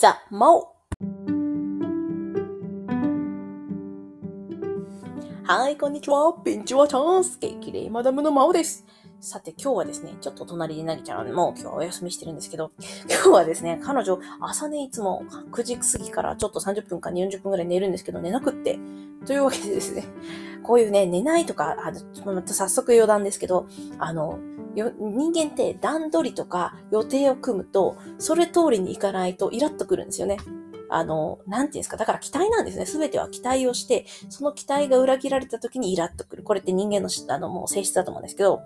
ザ・マオはい、こんにちは。ピンチはチャンス。激励マダムのマオです。さて、今日はですね、ちょっと隣でなぎちゃんも今日はお休みしてるんですけど、今日はですね、彼女、朝ね、いつも9時過ぎからちょっと30分か40分くらい寝るんですけど、寝なくって。というわけでですね、こういうね、寝ないとか、あの、また早速余談ですけど、あの、人間って段取りとか予定を組むと、それ通りにいかないとイラッとくるんですよね。あの、なんていうんですか。だから期待なんですね。すべては期待をして、その期待が裏切られた時にイラッとくる。これって人間のあのもう性質だと思うんですけど、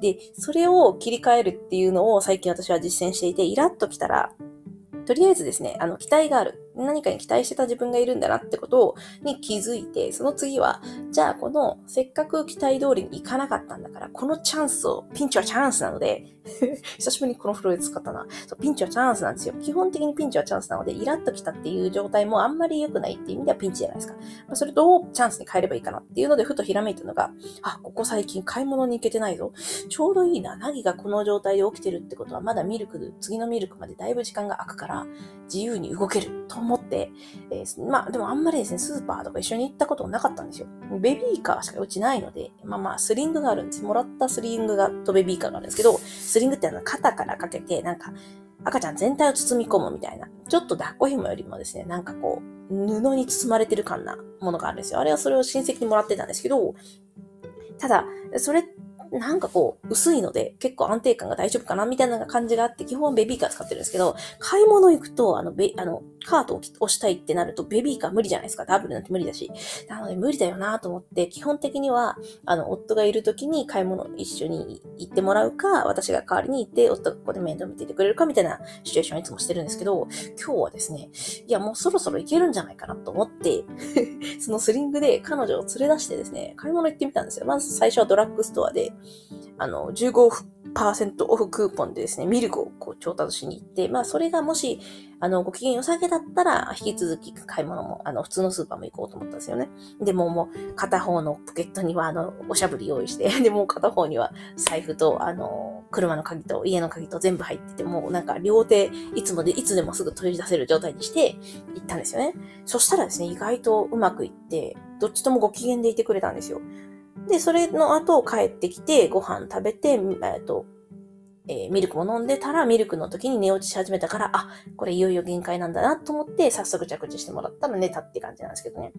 で、それを切り替えるっていうのを最近私は実践していて、イラッときたら、とりあえずですね、あの、期待がある。何かに期待してた自分がいるんだなってことに気づいて、その次は、じゃあこの、せっかく期待通りにいかなかったんだから、このチャンスを、ピンチはチャンスなので 久しぶりにこのフローで使ったな。そうピンチはチャンスなんですよ。基本的にピンチはチャンスなので、イラッときたっていう状態もあんまり良くないっていう意味ではピンチじゃないですか。まあ、それどうチャンスに変えればいいかなっていうので、ふとひらめいたのが、あ、ここ最近買い物に行けてないぞ。ちょうどいいな。ナギがこの状態で起きてるってことは、まだミルク、次のミルクまでだいぶ時間が空くから、自由に動けると思って、えー、まあでもあんまりですね、スーパーとか一緒に行ったことなかったんですよ。ベビーカーしかうちないので、まあまあスリングがあるんです。もらったスリングがとベビーカーがあるんですけど、スリングってあの肩からかけて、なんか赤ちゃん全体を包み込むみたいな、ちょっと抱っこ紐よりもですね、なんかこう、布に包まれてる感なものがあるんですよ。あれはそれを親戚にもらってたんですけど、ただ、それなんかこう、薄いので、結構安定感が大丈夫かなみたいな感じがあって、基本ベビーカー使ってるんですけど、買い物行くと、あの、ベ、あの、カートを押したいってなると、ベビーカー無理じゃないですか。ダブルなんて無理だし。なので無理だよなと思って、基本的には、あの、夫がいる時に買い物一緒に行ってもらうか、私が代わりに行って、夫がここで面倒見ていてくれるかみたいなシチュエーションをいつもしてるんですけど、今日はですね、いや、もうそろそろ行けるんじゃないかなと思って そのスリングで彼女を連れ出してですね、買い物行ってみたんですよ。まず最初はドラッグストアで、あの、15%オフクーポンでですね、ミルクをこう調達しに行って、まあ、それがもし、あの、ご機嫌良さげだったら、引き続き買い物も、あの、普通のスーパーも行こうと思ったんですよね。でももう、片方のポケットには、あの、おしゃぶり用意して、で、もう片方には財布と、あの、車の鍵と家の鍵と全部入ってて、もうなんか両手、いつもで、いつでもすぐ取り出せる状態にして行ったんですよね。そしたらですね、意外とうまくいって、どっちともご機嫌でいてくれたんですよ。で、それの後帰ってきて、ご飯食べて、えっと、えー、ミルクも飲んでたら、ミルクの時に寝落ちし始めたから、あ、これいよいよ限界なんだなと思って、早速着地してもらったら寝たって感じなんですけどね。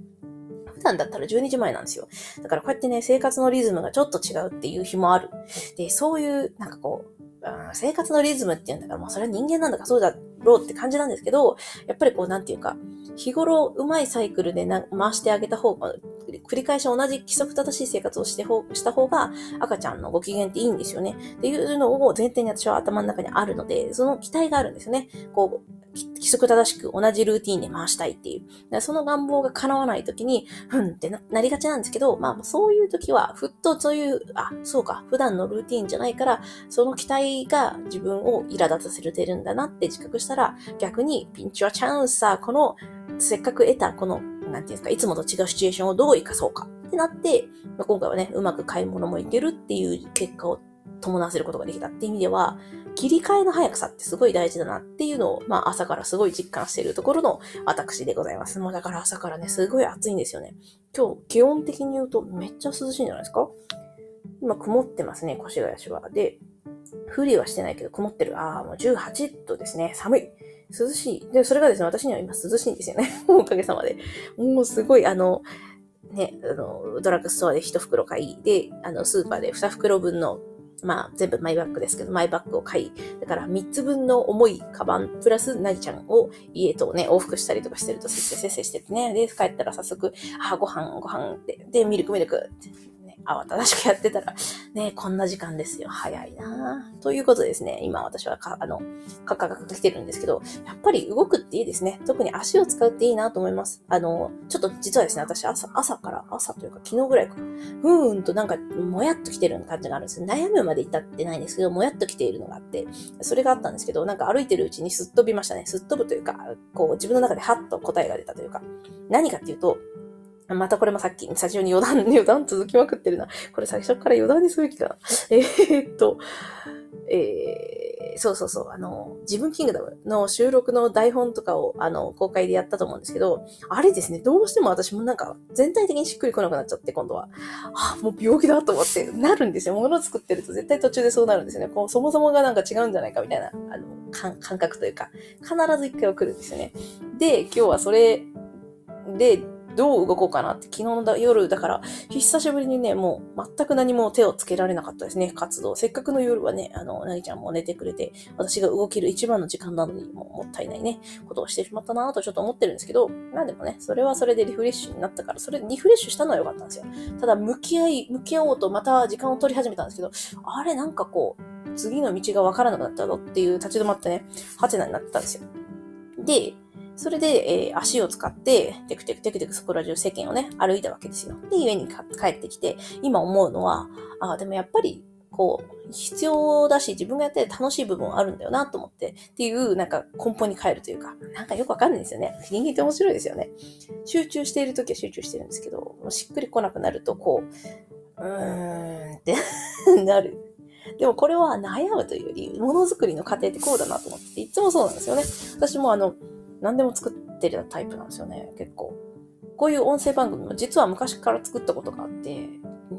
普段だったら12時前なんですよ。だからこうやってね、生活のリズムがちょっと違うっていう日もある。で、そういう、なんかこう、生活のリズムっていうんだから、もうそれは人間なんだからそうだろうって感じなんですけど、やっぱりこう、なんていうか、日頃うまいサイクルでな回してあげた方が、繰り返し同じ規則正しい生活をしてほした方が赤ちゃんのご機嫌っていいんですよね。っていうのを前提に私は頭の中にあるので、その期待があるんですよね。こう、規則正しく同じルーティーンで回したいっていう。その願望が叶わないときに、ふんってなりがちなんですけど、まあそういうときは、ふっとそういう、あ、そうか、普段のルーティーンじゃないから、その期待が自分を苛立たせてるんだなって自覚したら、逆にピンチはチャンスさ、この、せっかく得たこの、なんていうんですか、いつもと違うシチュエーションをどう活かそうかってなって、まあ、今回はね、うまく買い物もいけるっていう結果を伴わせることができたっていう意味では、切り替えの速さってすごい大事だなっていうのを、まあ朝からすごい実感しているところの私でございます。もうだから朝からね、すごい暑いんですよね。今日、気温的に言うとめっちゃ涼しいんじゃないですか？今曇ってますね、越谷市は。で、降りはしてないけど曇ってる。ああ、もう18度ですね。寒い。涼しい。で、それがですね、私には今涼しいんですよね。おかげさまで。もうすごい、あの、ね、あの、ドラッグストアで1袋買い、で、あの、スーパーで2袋分のまあ、全部マイバッグですけど、マイバッグを買い、だから3つ分の重いカバン、プラスなぎちゃんを家とね、往復したりとかしてると、せっせせっせしててね、で、帰ったら早速、あ、ご飯、ご飯って、で、ミルクミルクって、慌ただしくやってたら、ね、こんな時間ですよ。早いなということですね、今私はか、あの、カカカカ来てるんですけど、やっぱり動くっていいですね。特に足を使うっていいなと思います。あの、ちょっと実はですね、私朝、朝から、朝というか昨日ぐらいか、ふーんとなんか、もやっと来てる感じがあるんです悩むまで至ってないんですけど、もやっと来ているのがあって、それがあったんですけど、なんか歩いてるうちにすっ飛びましたね。すっ飛ぶというか、こう自分の中でハッと答えが出たというか、何かっていうと、またこれもさっき、最初に余談、余談続きまくってるな。これ最初から余談にすべきかな。えー、っと、えー、そうそうそう、あの、自分キングダムの収録の台本とかを、あの、公開でやったと思うんですけど、あれですね、どうしても私もなんか、全体的にしっくりこなくなっちゃって、今度は。あ、もう病気だと思って、なるんですよ。物作ってると絶対途中でそうなるんですよね。こう、そもそもがなんか違うんじゃないかみたいな、あの、感覚というか、必ず一回は来るんですよね。で、今日はそれで、どう動こうかなって昨日の夜だから、久しぶりにね、もう全く何も手をつけられなかったですね、活動。せっかくの夜はね、あの、なぎちゃんも寝てくれて、私が動ける一番の時間なのにもうもったいないね、ことをしてしまったなぁとちょっと思ってるんですけど、まあでもね、それはそれでリフレッシュになったから、それリフレッシュしたのは良かったんですよ。ただ、向き合い、向き合おうとまた時間を取り始めたんですけど、あれなんかこう、次の道がわからなくなったぞっていう立ち止まってね、ハテナになってたんですよ。で、それで、えー、足を使って、テクテクテクテクそこら中世間をね、歩いたわけですよ。で、家に帰ってきて、今思うのは、あ、でもやっぱり、こう、必要だし、自分がやって楽しい部分はあるんだよなと思って、っていう、なんか根本に帰るというか、なんかよくわかんないですよね。人間って面白いですよね。集中しているときは集中してるんですけど、もうしっくり来なくなると、こう、うーんって なる。でもこれは悩むというより、ものづくりの過程ってこうだなと思って、いつもそうなんですよね。私もあの、何でも作ってるタイプなんですよね、結構。こういう音声番組も実は昔から作ったことがあって、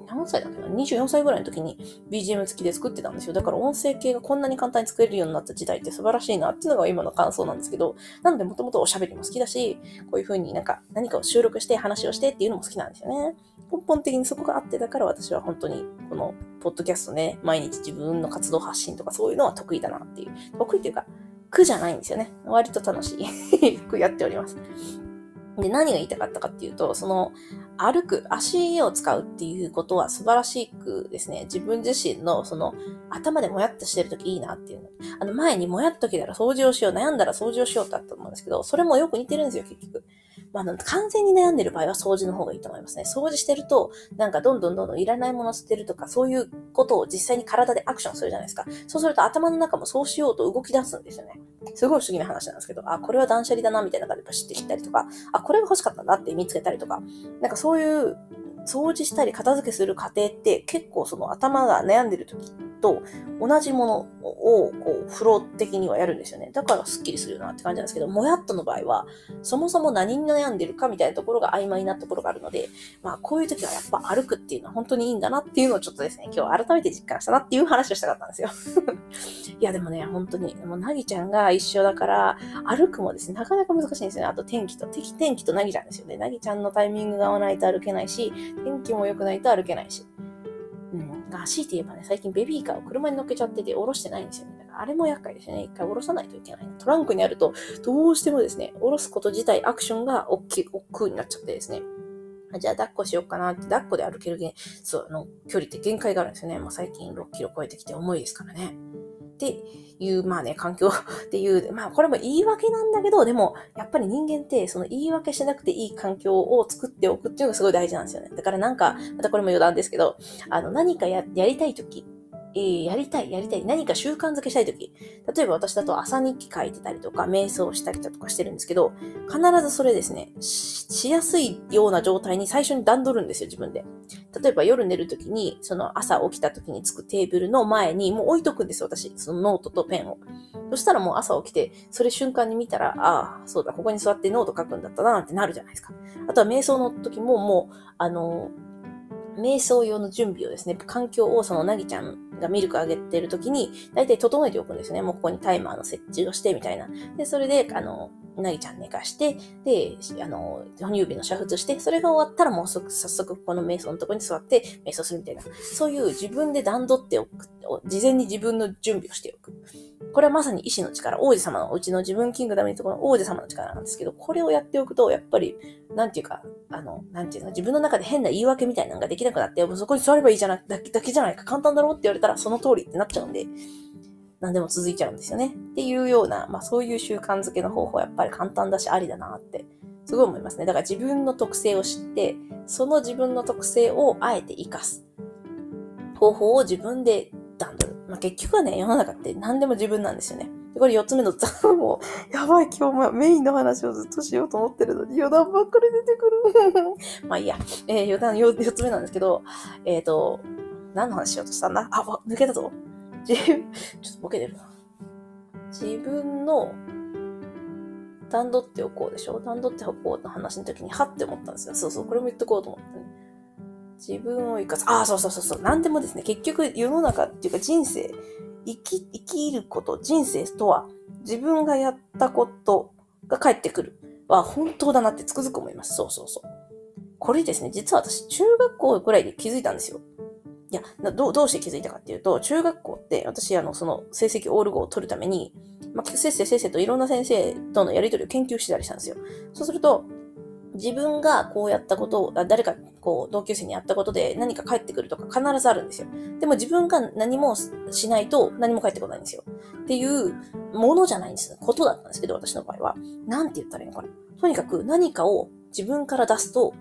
何歳だっけな ?24 歳ぐらいの時に BGM 付きで作ってたんですよ。だから音声系がこんなに簡単に作れるようになった時代って素晴らしいなっていうのが今の感想なんですけど、なのでもともとおしゃべりも好きだし、こういう風になんか何かを収録して話をしてっていうのも好きなんですよね。根本的にそこがあってだから私は本当にこのポッドキャストね、毎日自分の活動発信とかそういうのは得意だなっていう。得意っていうか、苦じゃないんですよね。割と楽しい。苦やっております。で、何が言いたかったかっていうと、その、歩く、足を使うっていうことは素晴らしくですね、自分自身のその、頭でもやっとしてるときいいなっていうの。あの、前にもやっときたら掃除をしよう、悩んだら掃除をしようってあったと思うんですけど、それもよく似てるんですよ、結局。まあ、完全に悩んでる場合は掃除の方がいいと思いますね。掃除してると、なんかどんどんどんどんいらないもの捨てるとか、そういうことを実際に体でアクションするじゃないですか。そうすると頭の中もそうしようと動き出すんですよね。すごい不思議な話なんですけど、あ、これは断捨離だな、みたいな感じでパシッて切ったりとか、あ、これが欲しかったんだって見つけたりとか、なんかそういう掃除したり片付けする過程って結構その頭が悩んでる時と同じものをこうフロー的にはやるんですよね。だからスッキリするなって感じなんですけど、もやっとの場合はそもそも何に悩んでるかみたいなところが曖昧なところがあるので、まあこういう時はやっぱ歩くっていうのは本当にいいんだなっていうのをちょっとですね、今日改めて実感したなっていう話をしたかったんですよ。いやでもね、本当に、もうなぎちゃんが一緒だから歩くもですね、なかなか難しいんですよね。あと天気と、敵天気となぎちゃんですよね。なぎちゃんのタイミングが合わないと歩けないし、天気も良くないと歩けないし。が、強いて言えばね、最近ベビーカーを車に乗っけちゃってて、おろしてないんですよね。だからあれも厄介ですよね。一回下ろさないといけない。トランクにあると、どうしてもですね、下ろすこと自体、アクションが大きい、億劫になっちゃってですね。じゃあ抱っこしようかなって、抱っこで歩けるそう、あの、距離って限界があるんですよね。もう最近6キロ超えてきて重いですからね。っていう、まあね、環境 っていう、まあこれも言い訳なんだけど、でも、やっぱり人間って、その言い訳しなくていい環境を作っておくっていうのがすごい大事なんですよね。だからなんか、またこれも余談ですけど、あの、何かや、やりたいとき、えやりたい、やりたい、何か習慣づけしたいとき、例えば私だと朝日記書いてたりとか、瞑想したりとかしてるんですけど、必ずそれですね、しやすいような状態に最初に段取るんですよ、自分で。例えば夜寝るときに、その朝起きたときにつくテーブルの前にもう置いとくんですよ、私。そのノートとペンを。そしたらもう朝起きて、それ瞬間に見たら、ああ、そうだ、ここに座ってノート書くんだったな、ってなるじゃないですか。あとは瞑想の時ももう、あの、瞑想用の準備をですね、環境をそのなぎちゃんがミルクあげてる時に、だいたい整えておくんですね。もうここにタイマーの設置をして、みたいな。で、それで、あの、なぎちゃん寝かして、で、あの、哺乳瓶の煮沸して、それが終わったらもう早速この瞑想のところに座って瞑想するみたいな。そういう自分で段取っておく、事前に自分の準備をしておく。これはまさに意志の力、王子様のうちの自分キングダムにところの王子様の力なんですけど、これをやっておくと、やっぱり、なんていうか、あの、なんていうの、自分の中で変な言い訳みたいなのができなくなって、もうそこに座ればいいじゃなくだけじゃないか、簡単だろうって言われたらその通りってなっちゃうんで、何でも続いちゃうんですよね。っていうような、まあそういう習慣づけの方法はやっぱり簡単だしありだなって、すごい思いますね。だから自分の特性を知って、その自分の特性をあえて活かす。方法を自分で段取る。まあ結局はね、世の中って何でも自分なんですよね。でこれ4つ目の、もう、やばい、今日もメインの話をずっとしようと思ってるのに、余談ばっかり出てくる。まあいいや、えー、余談 4, 4つ目なんですけど、えっ、ー、と、何の話しようとしたんだ？あ、抜けたぞ。自分、ちょっとボケてるな。自分の段取っておこうでしょ？段取っておこうの話の時に、はって思ったんですよ。そうそう、これも言っとこうと思ってね。自分を生かす。ああ、そうそうそうそう。何でもですね、結局世の中っていうか人生、生き、生きること、人生とは、自分がやったことが返ってくるは本当だなってつくづく思います。そうそうそう。これですね、実は私、中学校ぐらいで気づいたんですよ。いや、どう、どうして気づいたかっていうと、中学校って、私、あの、その、成績オール5を取るために、まあ、せっせせっせといろんな先生とのやりとりを研究してたりしたんですよ。そうすると、自分がこうやったことを、誰かこう同級生にやったことで何か返ってくるとか必ずあるんですよ。でも自分が何もしないと何も返ってこないんですよ。っていうものじゃないんです。ことだったんですけど、私の場合は。なんて言ったらいいのかな。とにかく何かを自分から出すと、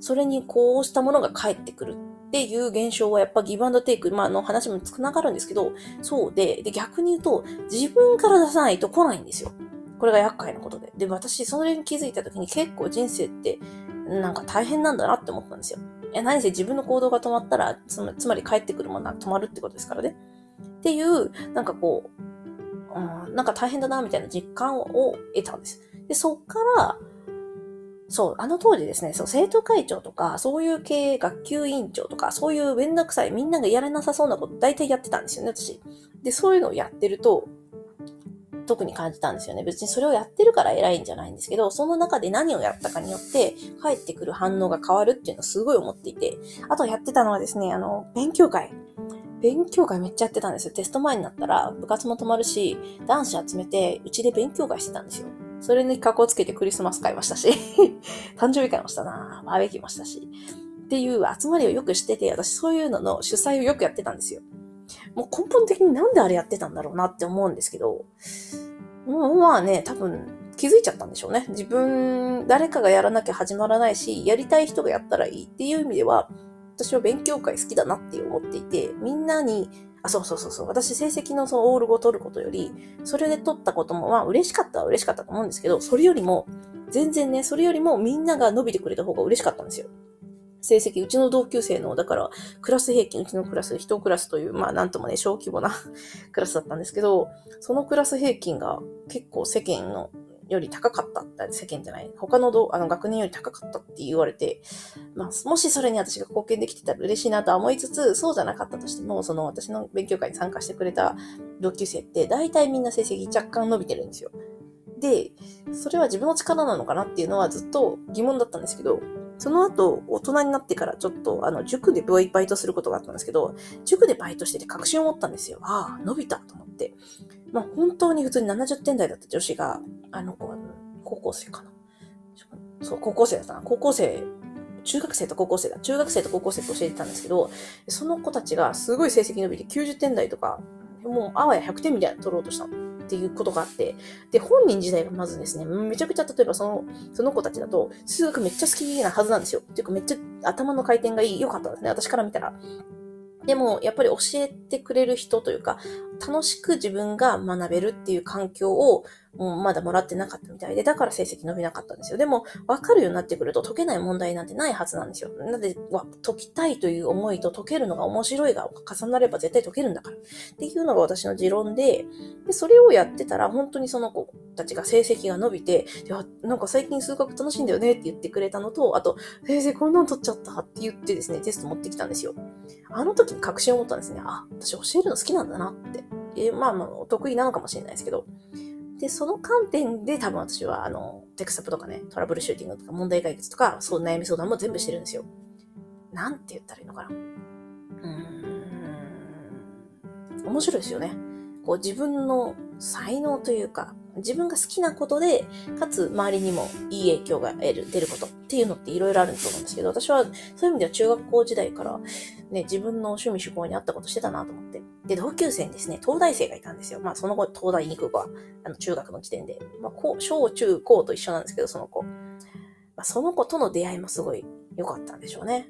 それにこうしたものが返ってくるっていう現象はやっぱギブアンドテイク、まあの話もつながるんですけど、そうで、で逆に言うと自分から出さないと来ないんですよ。これが厄介なことで。で、私、それに気づいた時に結構人生って、なんか大変なんだなって思ったんですよ。いや、何せ自分の行動が止まったら、つまつまり帰ってくるものが止まるってことですからね。っていう、なんかこう、うん、なんか大変だな、みたいな実感を得たんです。で、そっから、そう、あの当時ですね、そう、生徒会長とか、そういう系学級委員長とか、そういうめんどくさい、みんながやれなさそうなこと、大体やってたんですよね、私。で、そういうのをやってると、特に感じたんですよね。別にそれをやってるから偉いんじゃないんですけど、その中で何をやったかによって、返ってくる反応が変わるっていうのをすごい思っていて、あとやってたのはですね、あの、勉強会。勉強会めっちゃやってたんですよ。テスト前になったら部活も止まるし、男子集めて、うちで勉強会してたんですよ。それに格好つけてクリスマス会もしたし、誕生日会もしたなバーベキューもしたし、っていう集まりをよくしてて、私そういうのの主催をよくやってたんですよ。もう根本的になんであれやってたんだろうなって思うんですけど、もうまあね、多分気づいちゃったんでしょうね。自分、誰かがやらなきゃ始まらないし、やりたい人がやったらいいっていう意味では、私は勉強会好きだなって思っていて、みんなにあ、そうそうそうそう。私、成績のそのオールを取ることより、それで取ったことも、まあ、嬉しかったは嬉しかったと思うんですけど、それよりも、全然ね、それよりもみんなが伸びてくれた方が嬉しかったんですよ。成績、うちの同級生の、だから、クラス平均、うちのクラス、一クラスという、まあ、なんともね、小規模な クラスだったんですけど、そのクラス平均が結構世間のより高かったって、世間じゃない、他のあの学年より高かったって言われて、まあ、もしそれに私が貢献できてたら嬉しいなとは思いつつ、そうじゃなかったとしても、その私の勉強会に参加してくれた同級生って、大体みんな成績若干伸びてるんですよ。で、それは自分の力なのかなっていうのはずっと疑問だったんですけど、その後、大人になってからちょっと、あの、塾でバイトすることがあったんですけど、塾でバイトしてて確信を持ったんですよ。ああ、伸びたと思って。まあ、本当に普通に70点台だった女子が、あの子は、高校生かな。そう、高校生だったな。高校生、中学生と高校生だ。中学生と高校生と教えてたんですけど、その子たちがすごい成績伸びて90点台とか、もうあわや100点みたいな取ろうとした。っていうことがあって、で、本人自体がまずですね、めちゃくちゃ例えばその、その子たちだと、数学めっちゃ好きなはずなんですよ。っていうかめっちゃ頭の回転がいい、良かったですね、私から見たら。でも、やっぱり教えてくれる人というか、楽しく自分が学べるっていう環境をもうまだもらってなかったみたいで、だから成績伸びなかったんですよ。でも、わかるようになってくると解けない問題なんてないはずなんですよ。なので、解きたいという思いと解けるのが面白いが重なれば絶対解けるんだから。っていうのが私の持論で、で、それをやってたら本当にその子たちが成績が伸びて、いや、なんか最近数学楽しいんだよねって言ってくれたのと、あと、先生こんなん取っちゃったって言ってですね、テスト持ってきたんですよ。あの時に確信を持ったんですね。あ、私教えるの好きなんだなって。えまあまあ、お得意なのかもしれないですけど。で、その観点で多分私は、あの、テクサプとかね、トラブルシューティングとか問題解決とか、そう悩み相談も全部してるんですよ。なんて言ったらいいのかな。うーん。面白いですよね。こう自分の才能というか、自分が好きなことで、かつ周りにもいい影響が得る、出ることっていうのっていろいろあると思うんですけど、私はそういう意味では中学校時代からね、自分の趣味趣向に合ったことしてたなと思って。で、同級生にですね、東大生がいたんですよ。まあその後東大に行く子は、あの中学の時点で。まあ小中高と一緒なんですけど、その子。まあ、その子との出会いもすごい良かったんでしょうね。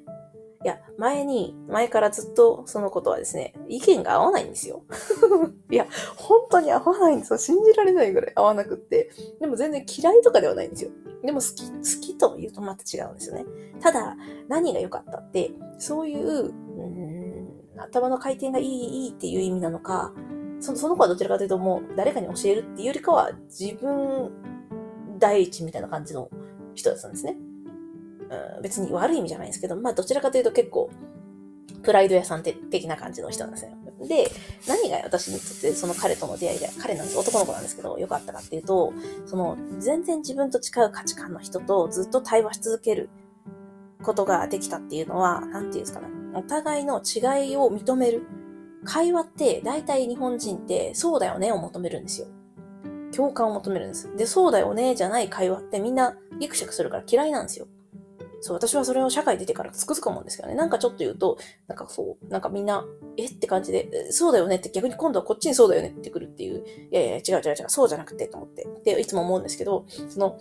いや、前に、前からずっとそのことはですね、意見が合わないんですよ。いや、本当に合わないんですよ。信じられないぐらい合わなくって。でも全然嫌いとかではないんですよ。でも好き、好きと言うとまた違うんですよね。ただ、何が良かったって、そういう、頭の回転がいい、いいっていう意味なのか、そその子はどちらかというともう誰かに教えるっていうよりかは自分第一みたいな感じの人だったんですね。うん、別に悪い意味じゃないんですけど、まあどちらかというと結構プライド屋さん的な感じの人なんですよ。で、何が私にとってその彼との出会いで、彼なんです、男の子なんですけど、良かったかっていうと、その全然自分と違う価値観の人とずっと対話し続けることができたっていうのは、なんていうんですかね。お互いの違いを認める。会話って大体日本人ってそうだよねを求めるんですよ。共感を求めるんです。で、そうだよねじゃない会話ってみんなギクシャクするから嫌いなんですよ。そう、私はそれを社会出てからつくづく思うんですけどね。なんかちょっと言うと、なんかそう、なんかみんな、え？って感じで、そうだよねって逆に今度はこっちにそうだよねってくるっていう、いやいや、違う違う違う、そうじゃなくてと思って。で、いつも思うんですけど、その、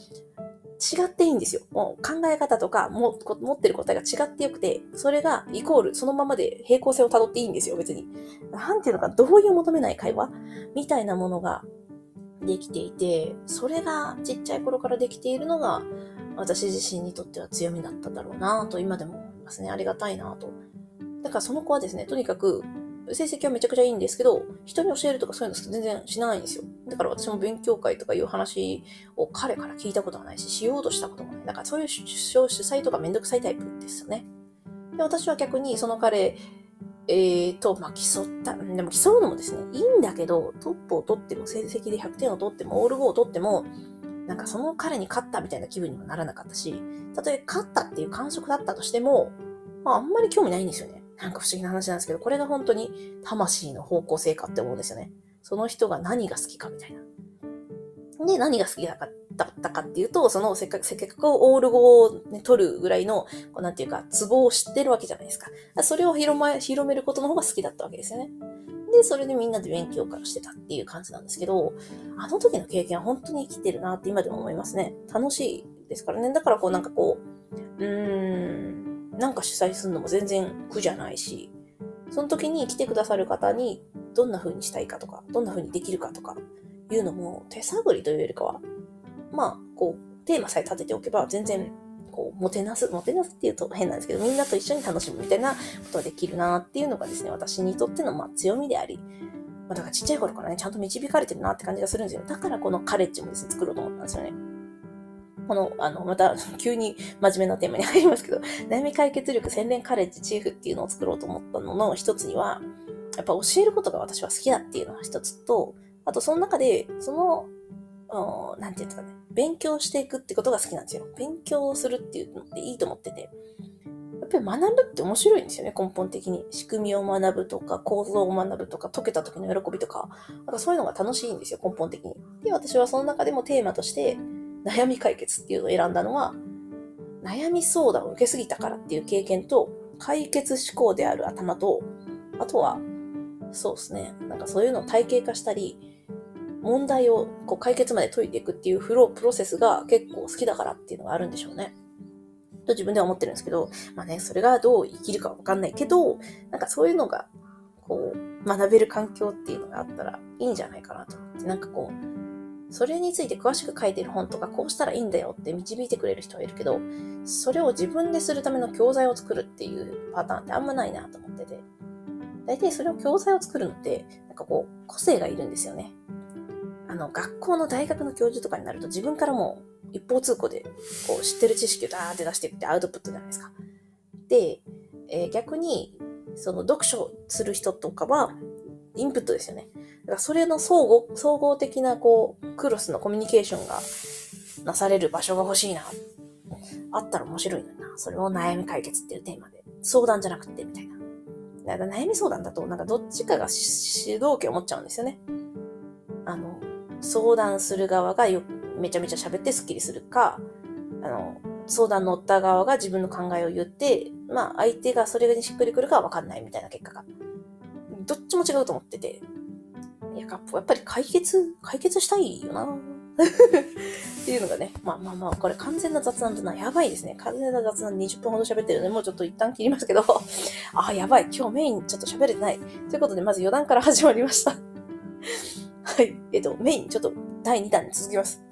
違っていいんですよ。もう考え方とかも持ってる答えが違ってよくて、それがイコールそのままで平行性をたどっていいんですよ、別に。なんていうのか、同意を求めない会話？みたいなものができていて、それがちっちゃい頃からできているのが、私自身にとっては強みだったんだろうなと今でも思いますね。ありがたいなと。だからその子はですね、とにかく成績はめちゃくちゃいいんですけど、人に教えるとかそういうの全然しないんですよ。だから私も勉強会とかいう話を彼から聞いたことがないし、しようとしたこともない。だからそういう主催とかめんどくさいタイプですよね。で私は逆にその彼、えーと、まあ、競った。でも競うのもですね、いいんだけど、トップを取っても、成績で100点を取っても、オール5を取っても、なんかその彼に勝ったみたいな気分にもならなかったし、たとえ勝ったっていう感触だったとしても、まああんまり興味ないんですよね。なんか不思議な話なんですけど、これが本当に魂の方向性かって思うんですよね。その人が何が好きかみたいな。で、何が好きだったかっていうと、そのせっかく、せっかくオール語を、ね、取るぐらいの、こうなんていうか、ツボを知ってるわけじゃないですか。それを広め、広めることの方が好きだったわけですよね。で、それでみんなで勉強会してたっていう感じなんですけど、あの時の経験は本当に生きてるなって今でも思いますね。楽しいですからね。だからこうなんかこう、うーん、なんか主催するのも全然苦じゃないし、その時に来てくださる方にどんな風にしたいかとか、どんな風にできるかとかいうのも手探りというよりかは、まあ、こう、テーマさえ立てておけば全然こう、もてなす、もてなすっていうと変なんですけど、みんなと一緒に楽しむみたいなことができるなっていうのがですね、私にとってのまあ強みであり、まあ、だからちっちゃい頃からね、ちゃんと導かれてるなって感じがするんですよ。だからこのカレッジもですね、作ろうと思ったんですよね。この、あの、また、急に真面目なテーマに入りますけど、悩み解決力洗練カレッジチーフっていうのを作ろうと思ったのの一つには、やっぱ教えることが私は好きだっていうのが一つと、あとその中で、そのなんていうんですかね、勉強していくってことが好きなんですよ。勉強をするっていうのっていいと思ってて。やっぱり学ぶって面白いんですよね、根本的に。仕組みを学ぶとか、構造を学ぶとか、解けた時の喜びとか、なんかそういうのが楽しいんですよ、根本的に。で、私はその中でもテーマとして、悩み解決っていうのを選んだのは、悩み相談を受けすぎたからっていう経験と、解決思考である頭と、あとは、そうですね、なんかそういうのを体系化したり、問題をこう解決まで解いていくっていうフロー、プロセスが結構好きだからっていうのがあるんでしょうね。と自分では思ってるんですけど、まあね、それがどう生きるかわかんないけど、なんかそういうのが、こう、学べる環境っていうのがあったらいいんじゃないかなと思って、なんかこう、それについて詳しく書いてる本とか、こうしたらいいんだよって導いてくれる人はいるけど、それを自分でするための教材を作るっていうパターンってあんまないなと思ってて。大体それを教材を作るのって、なんかこう、個性がいるんですよね。あの、学校の大学の教授とかになると自分からも一方通行で、こう、知ってる知識をダーって出していってアウトプットじゃないですか。で、えー、逆に、その読書する人とかは、インプットですよね。だからそれの総合、総合的な、こう、クロスのコミュニケーションがなされる場所が欲しいな。あったら面白いのにな。それを悩み解決っていうテーマで。相談じゃなくて、みたいな。だ悩み相談だと、なんかどっちかが主導権を持っちゃうんですよね。あの、相談する側がよめちゃめちゃ喋ってスッキリするか、あの、相談乗った側が自分の考えを言って、まあ相手がそれにしっくりくるかはわかんないみたいな結果が。どっちも違うと思ってて。いや、やっぱり解決、解決したいよな っていうのがね、まあまあまあ、これ完全な雑談だな。やばいですね。完全な雑談20分ほど喋ってるので、もうちょっと一旦切りますけど、あ、やばい。今日メインちょっと喋れてない。ということで、まず余談から始まりました。はい。えっと、メイン、ちょっと第2弾に続きます。